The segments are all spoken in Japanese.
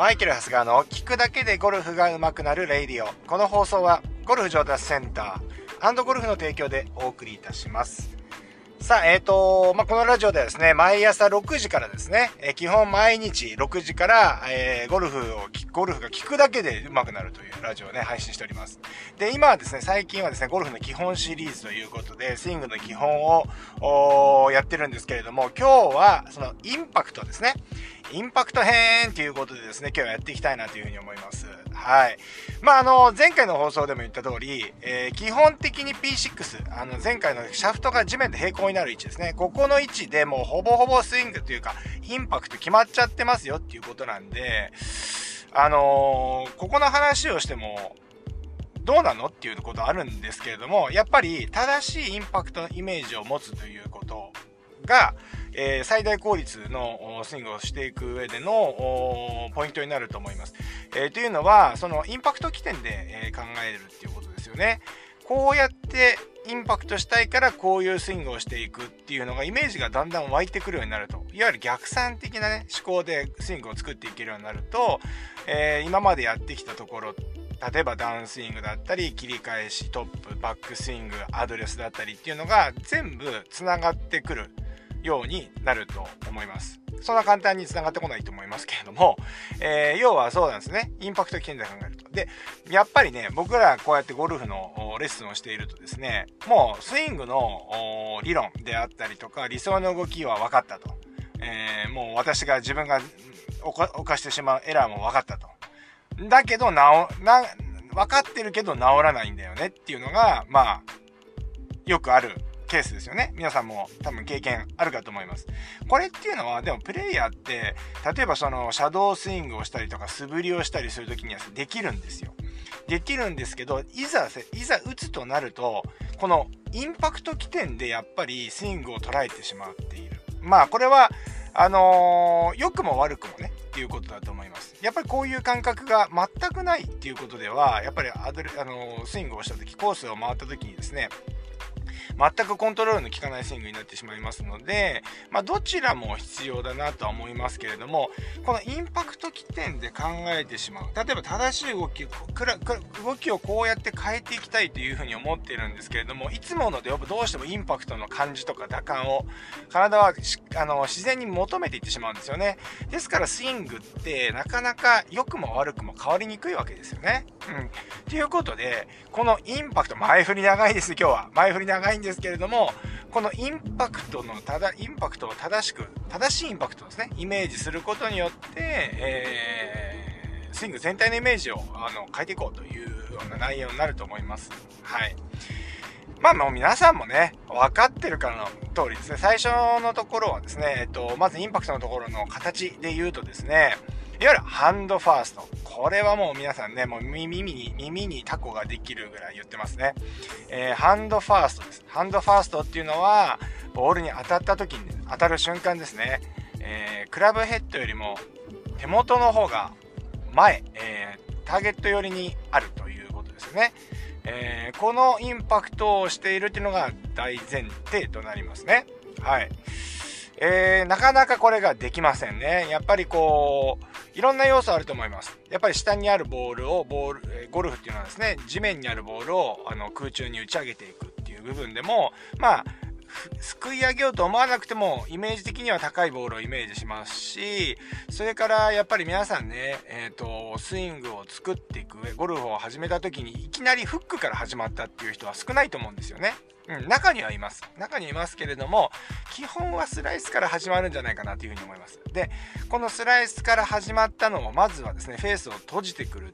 マイケル・ハスガーの聞くだけでゴルフが上手くなるレイディオ。この放送はゴルフ上達センターゴルフの提供でお送りいたします。さあ、えっ、ー、と、まあ、このラジオではですね、毎朝6時からですね、えー、基本毎日6時から、えー、ゴルフを、ゴルフが聞くだけで上手くなるというラジオをね、配信しております。で、今はですね、最近はですね、ゴルフの基本シリーズということで、スイングの基本を、やってるんですけれども、今日は、その、インパクトですね。インパクト編ということでですね、今日はやっていきたいなというふうに思います。はい。まあ、あの、前回の放送でも言った通り、えー、基本的に P6、あの、前回のシャフトが地面で平行になる位置ですね。ここの位置でもうほぼほぼスイングというか、インパクト決まっちゃってますよっていうことなんで、あのー、ここの話をしても、どうなのっていうことあるんですけれども、やっぱり正しいインパクトのイメージを持つということが、えー、最大効率のスイングをしていく上でのポイントになると思います。えー、というのは、そのインパクト起点で、え考えるっていうことですよね。こうやってインパクトしたいからこういうスイングをしていくっていうのがイメージがだんだん湧いてくるようになると。いわゆる逆算的なね、思考でスイングを作っていけるようになると、えー、今までやってきたところ、例えばダウンスイングだったり、切り返し、トップ、バックスイング、アドレスだったりっていうのが全部繋がってくるようになると思います。そんな簡単に繋がってこないと思いますけれども、えー、要はそうなんですね。インパクト起点で考えると。で、やっぱりね、僕らこうやってゴルフのレッスンをしているとですね、もうスイングの理論であったりとか、理想の動きは分かったと。えー、もう私が自分が犯してしまうエラーも分かったと。だけど、な、な、分かってるけど治らないんだよねっていうのが、まあ、よくあるケースですよね。皆さんも多分経験あるかと思います。これっていうのは、でもプレイヤーって、例えばそのシャドースイングをしたりとか素振りをしたりするときにはできるんですよ。できるんですけど、いざ、いざ打つとなると、このインパクト起点でやっぱりスイングを捉えてしまっている。まあこれは、あのー、良くも悪くもね、っていうことだと思います。やっぱりこういう感覚が全くないっていうことでは、やっぱりアドレ、あの、スイングをした時、コースを回った時にですね、全くコントロールの効かないスイングになってしまいますので、まあ、どちらも必要だなとは思いますけれども、このインパクト起点で考えてしまう。例えば正しい動き、動きをこうやって変えていきたいというふうに思っているんですけれども、いつものでどうしてもインパクトの感じとか打感を体はあの自然に求めていってしまうんですよね。ですからスイングってなかなか良くも悪くも変わりにくいわけですよね。うん。ということで、このインパクト、前振り長いです、今日は。前振り長いんですですけれども、このインパクトのただ、インパクトを正しく、正しいインパクトですね、イメージすることによって、えー、スイング全体のイメージをあの変えていこうというような内容になると思います。はい。まあもう皆さんもね、分かってるからの通りですね、最初のところはですね、えっと、まずインパクトのところの形で言うとですね、いわゆるハンドファースト。これはもう皆さんね、もう耳に、耳にタコができるぐらい言ってますね。えー、ハンドファーストです。ハンドファーストっていうのは、ボールに当たった時に、当たる瞬間ですね。えー、クラブヘッドよりも手元の方が前、えー、ターゲット寄りにあるということですね。えー、このインパクトをしているっていうのが大前提となりますね。はい。えー、なかなかこれができませんね。やっぱりこう、いろんな要素あると思います。やっぱり下にあるボールを、ボール、えゴルフっていうのはですね、地面にあるボールをあの空中に打ち上げていくっていう部分でも、まあ、すくい上げようと思わなくてもイメージ的には高いボールをイメージしますしそれからやっぱり皆さんね、えーと、スイングを作っていく上ゴルフを始めた時にいきなりフックから始まったっていう人は少ないと思うんですよね。うん、中にはいます。中にいますけれども、基本はスライスから始まるんじゃないかなというふうに思います。で、このスライスから始まったのを、まずはですね、フェースを閉じてくるっ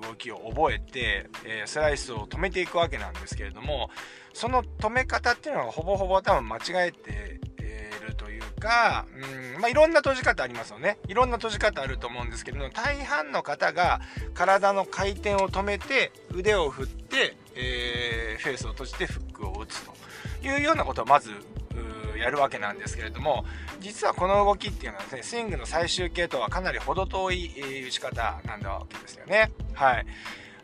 動きを覚えて、えー、スライスを止めていくわけなんですけれども、その止め方っていうのはほぼほぼ多分間違えてるというか、うんまあ、いろんな閉じ方ありますよね。いろんな閉じ方あると思うんですけれども、大半の方が体の回転を止めて、腕を振って、えー、フェースを閉じてフックを打つというようなことをまずやるわけなんですけれども実はこの動きっていうのはですねスイングの最終形とはかなり程遠い打ち方なんだわけですよね。はい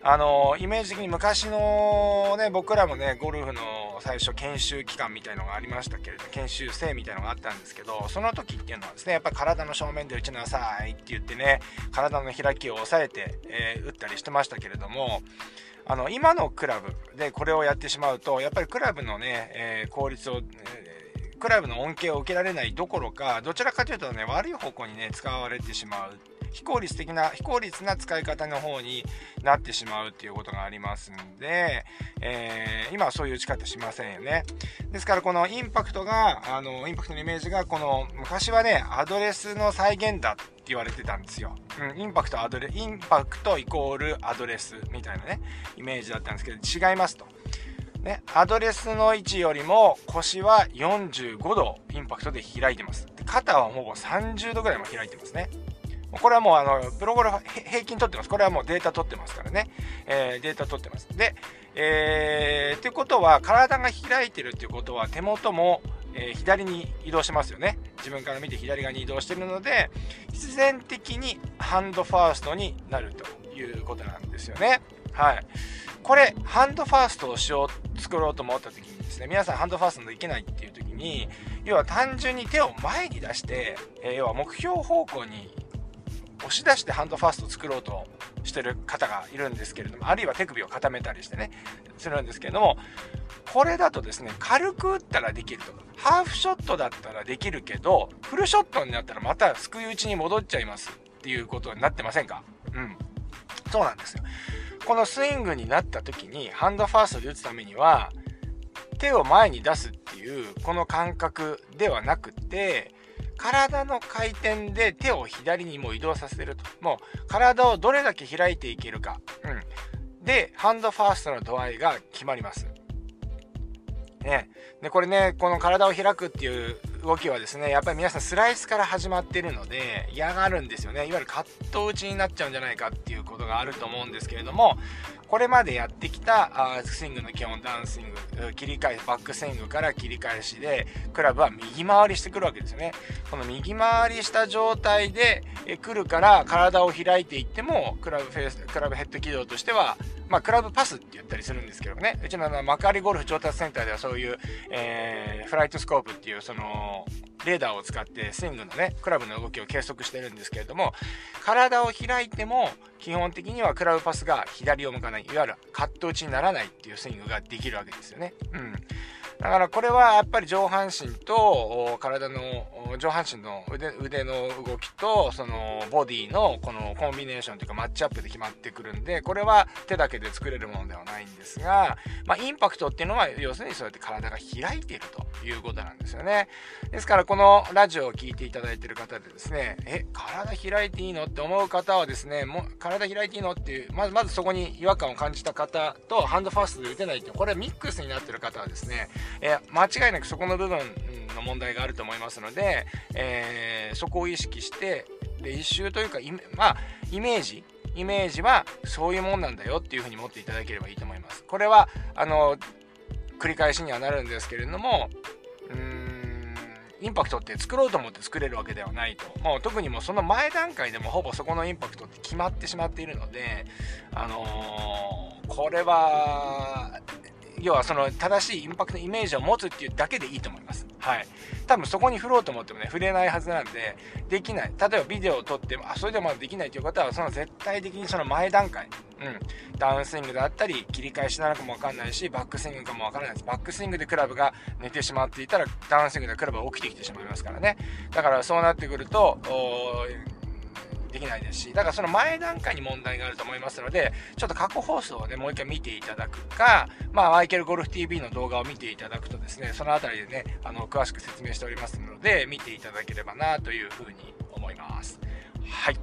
あのイメージ的に昔のね僕らもねゴルフの最初研修期間みたいのがありましたけれど研修生みたいのがあったんですけどその時っていうのはですねやっぱり体の正面で打ちなさいって言ってね体の開きを抑えて、えー、打ったりしてましたけれどもあの今のクラブでこれをやってしまうとやっぱりクラブのね、えー、効率を、えー、クラブの恩恵を受けられないどころかどちらかというとね悪い方向にね使われてしまう。非効率的な非効率な使い方の方になってしまうっていうことがありますんで、えー、今はそういう打ち方しませんよね。ですからこのインパクトがあのインパクトのイメージがこの昔はねアドレスの再現だって言われてたんですよ、うん、インパクトアドレインパクトイコールアドレスみたいなねイメージだったんですけど違いますと。ね、アドレスの位置よりも腰は45度インパクトで開いてます。肩はほぼ30度ぐらいも開いてますね。これはもうあのプロゴルフ平均取ってます。これはもうデータ取ってますからね。えー、データ取ってます。で、えー、ってことは体が開いてるっていうことは手元も、えー、左に移動しますよね。自分から見て左側に移動してるので、必然的にハンドファーストになるということなんですよね。はい。これ、ハンドファーストをしよう、作ろうと思った時にですね、皆さんハンドファーストできないっていう時に、要は単純に手を前に出して、え、要は目標方向に押し出してハンドファーストを作ろうとしてる方がいるんですけれどもあるいは手首を固めたりしてねするんですけれどもこれだとですね軽く打ったらできるとかハーフショットだったらできるけどフルショットになったらまたすくい打ちに戻っちゃいますっていうことになってませんか？うん。そうなんですよ。このスイングになった時にハンドファーストで打つためには手を前に出すっていうこの感覚ではなくて体の回転で手を左にも移動させると。もう体をどれだけ開いていけるか。うん。で、ハンドファーストの度合いが決まります。ね。で、これね、この体を開くっていう動きはですね、やっぱり皆さんスライスから始まってるので嫌がるんですよね。いわゆるカット打ちになっちゃうんじゃないかっていうことがあると思うんですけれども、これまでやってきたあスイングの基本ダンスイング切り替えバックスイングから切り返しでクラブは右回りしてくるわけですよねこの右回りした状態で来るから体を開いていってもクラブフェースクラブヘッド軌道としてはまあ、クラブパスって言ったりするんですけどねうちの幕張ゴルフ調達センターではそういう、えー、フライトスコープっていうそのレーダーを使ってスイングのね、クラブの動きを計測してるんですけれども、体を開いても基本的にはクラブパスが左を向かない、いわゆるカット打ちにならないっていうスイングができるわけですよね。うん。だからこれはやっぱり上半身と体の上半身の腕腕の動きとそのボディのこのコンビネーションというかマッチアップで決まってくるんでこれは手だけで作れるものではないんですが、まあ、インパクトっていうのは要するにそうやって体が開いているということなんですよね。ですからこのラジオを聴いていただいてる方でですねえ体開いていいのって思う方はですねも体開いていいのっていうまずまずそこに違和感を感じた方とハンドファーストで打てないっていうこれミックスになってる方はですねえ間違いなくそこの部分の問題があると思いますので、えー、そこを意識して練習というかまあイメージイメージはそういうもんなんだよっていうふうに持っていただければいいと思います。これはあの繰り返しにはなるんですけれどもうーんインパクトって作ろうと思って作れるわけではないともう特にもうその前段階でもほぼそこのインパクトって決まってしまっているのであのー、これは要はその正しいインパクトのイメージを持つっていうだけでいいと思います。はい。多分そこに振ろうと思ってもね、触れないはずなんで、できない。例えばビデオを撮っても、あ、それでもまだできないという方は、その絶対的にその前段階、うん、ダウンスイングだったり、切り返しなのかもわかんないし、バックスイングかもわからないです。バックスイングでクラブが寝てしまっていたら、ダウンスイングでクラブが起きてきてしまいますからね。だからそうなってくると、できないですし、だからその前段階に問題があると思いますので、ちょっと過去放送をね、もう一回見ていただくか、まあ、マイケルゴルフ TV の動画を見ていただくとですね、そのあたりでね、あの、詳しく説明しておりますので、見ていただければなというふうに思います。はい。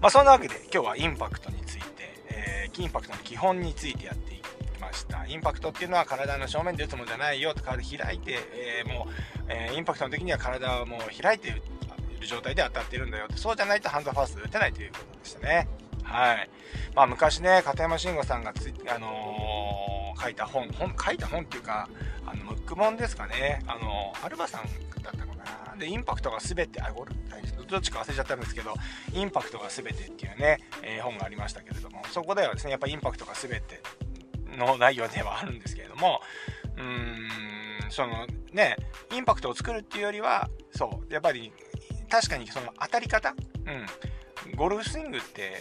まあ、そんなわけで、今日はインパクトについて、えー、インパクトの基本についてやっていきました。インパクトっていうのは体の正面で打つものじゃないよと体開いて、えー、もう、えー、インパクトの時には体をもう開いてる状態で当たってるんだよって。そうじゃないとハンドファースト打てないということでしたね。はい。まあ昔ね片山慎吾さんがつあのー、書いた本本書いた本っていうかあのムック本ですかね。あのーアルバさんだったかな。でインパクトが全てあゴルどっちか忘れちゃったんですけどインパクトが全てっていうね、えー、本がありましたけれども。そこではですねやっぱインパクトが全ての内容ではあるんですけれども、うーん、そのね、インパクトを作るっていうよりは、そう、やっぱり確かにその当たり方、うん、ゴルフスイングって、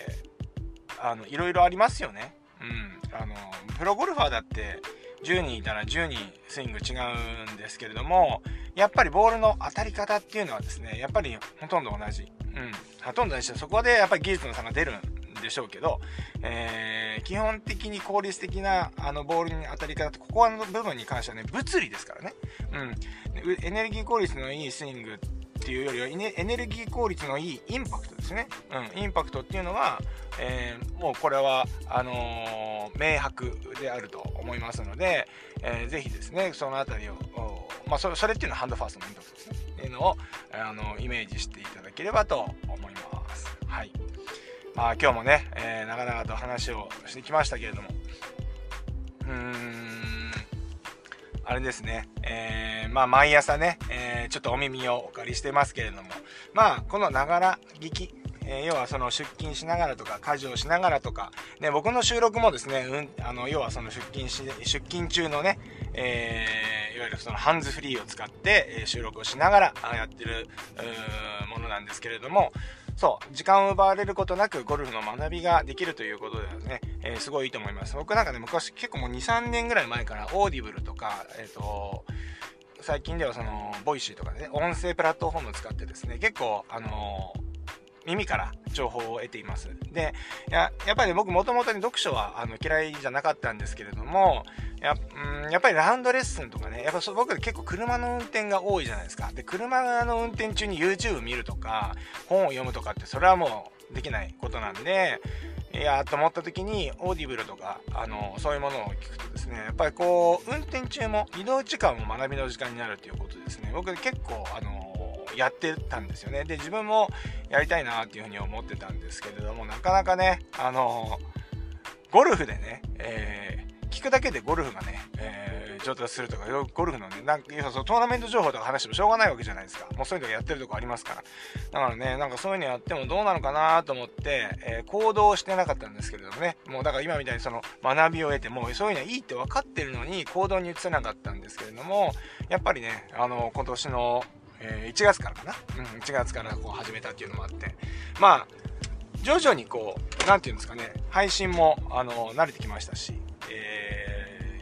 あの、いろいろありますよね。うん、あの、プロゴルファーだって、10人いたら10人スイング違うんですけれども、やっぱりボールの当たり方っていうのはですね、やっぱりほとんど同じ。うん。ほとんど同じそこでやっぱり技術の差が出るんでしょうけど、えー、基本的に効率的なあのボールに当たり方ここの部分に関してはね、物理ですからね。うん。エネルギー効率のいいスイングっていうよりはエネルギー効率のいいインパクトですね。うん。インパクトっていうのは、えー、もうこれは、あのー、明白であると思いますので、えー、ぜひですね、そのあたりを、まあ、それそれっていうのはハンドファーストのインパクトですね。っていうのを、あのイメージしていただければと思います。はい。まあ、今日もね、えー、長々と話をしてきましたけれども、うーん、あれですね、えー、まあ、毎朝ね、えー、ちょっとお耳をお借りしてますけれども、まあ、このながら聞き、えー、要はその出勤しながらとか家事をしながらとか、ね、僕の収録もですね、うん、あの要はその出勤し出勤中のね、えー、いわゆるそのハンズフリーを使って、収録をしながらやってるものなんですけれども、そう、時間を奪われることなくゴルフの学びができるということではね、えー、すごいいいと思います。僕なんかね、昔結構もう2、3年ぐらい前からオーディブルとか、えっ、ー、と、最近ではその、 Voicy とかでね、音声プラットフォームを使ってですね、結構、あのー耳から情報を得ています。で、ややっぱり、僕もともとに読書はあの嫌いじゃなかったんですけれども、や,、うん、やっぱりラウンドレッスンとかね、やっぱ僕結構車の運転が多いじゃないですか。で、車の運転中に YouTube 見るとか、本を読むとかって、それはもうできないことなんで、いやと思った時に、オーディブルとか、あの、そういうものを聞くとですね、やっぱりこう、運転中も移動時間も学びの時間になるということですね。僕結構、あの、やってたんですよね。で、自分もやりたいなっていうふうに思ってたんですけれども、なかなかね、あの、ゴルフでね、えー、聞くだけでゴルフがね、えー、上達するとか、ゴルフのね、なんかそのトーナメント情報とか話してもしょうがないわけじゃないですか。もうそういうのやってるとこありますから。だからね、なんかそういうのやってもどうなのかなと思って、えー、行動してなかったんですけれどもね、もうだから今みたいにその学びを得て、もうそういうのはいいって分かってるのに行動に移せなかったんですけれども、やっぱりね、あの、今年のえー、1月からかな、うん、1月からこう始めたっていうのもあって、まあ、徐々にこう、なんていうんですかね、配信も、あの、慣れてきましたし、え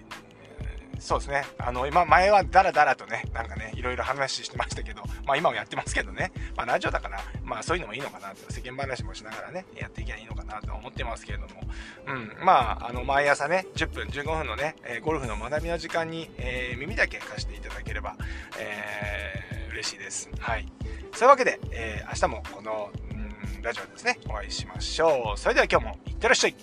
ー、そうですね、あの、今、前はダラダラとね、なんかね、いろいろ話してましたけど、まあ今もやってますけどね、まあラジオだから、まあそういうのもいいのかなと、世間話もしながらね、やっていけばいいのかなと思ってますけれども、うん、まあ、あの、毎朝ね、10分、15分のね、え、ゴルフの学びの時間に、えー、耳だけ貸していただければ、えー嬉しいです。はい。そういうわけで、えー、明日もこの、うん、ラジオですね、お会いしましょう。それでは今日もいってらっしゃい。